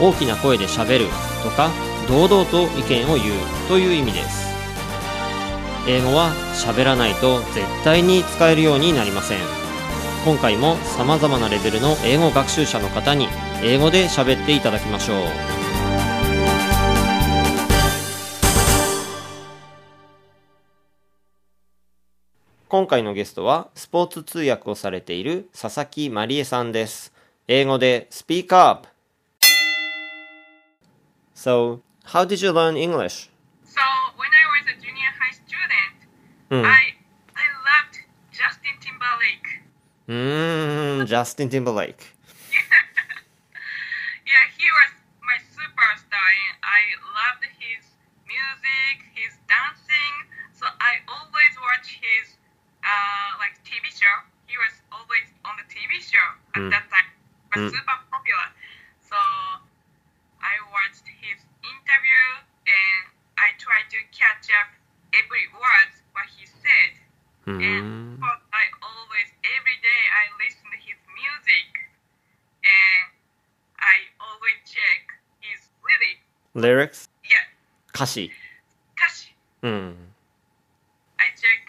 大きな声でしゃべるとか堂々と意見を言うという意味です。英語は喋らないと絶対に使えるようになりません。今回も様々なレベルの英語学習者の方に英語で喋っていただきましょう。今回のゲストはスポーツ通訳をされている佐々木まりえさんです。英語でスピーカー So, how did you learn English? So when I was a junior high student, Hmm. I I loved Justin Timberlake. Mm, Justin Timberlake. Mm. And I always, every day, I listen to his music, and I always check his lyrics. Lyrics? Yeah. Kashi. Kashi. Mm. I check.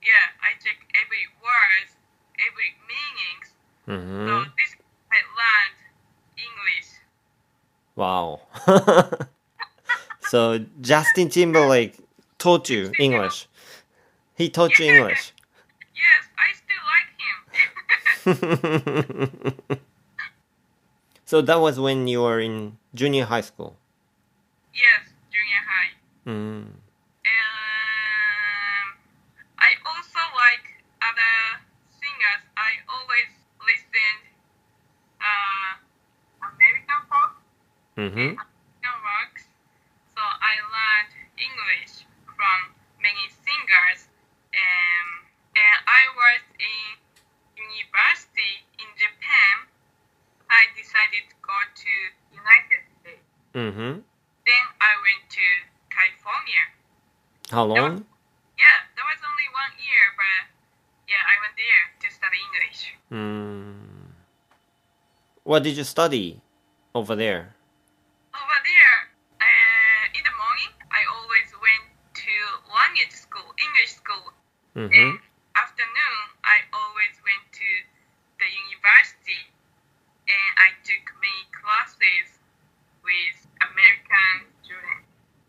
Yeah, I check every word, every meanings. Mm -hmm. So this I learned English. Wow. so Justin Timberlake taught you English. He taught you English. yes, I still like him. so that was when you were in junior high school. Yes, junior high. Mm. Um, I also like other singers. I always listened uh, American pop. Mm-hmm. Mm-hmm. Then I went to California. How long? Was, yeah, that was only one year, but yeah, I went there to study English. Mm. What did you study over there? Over there, uh, in the morning, I always went to language school, English school. Mm-hmm.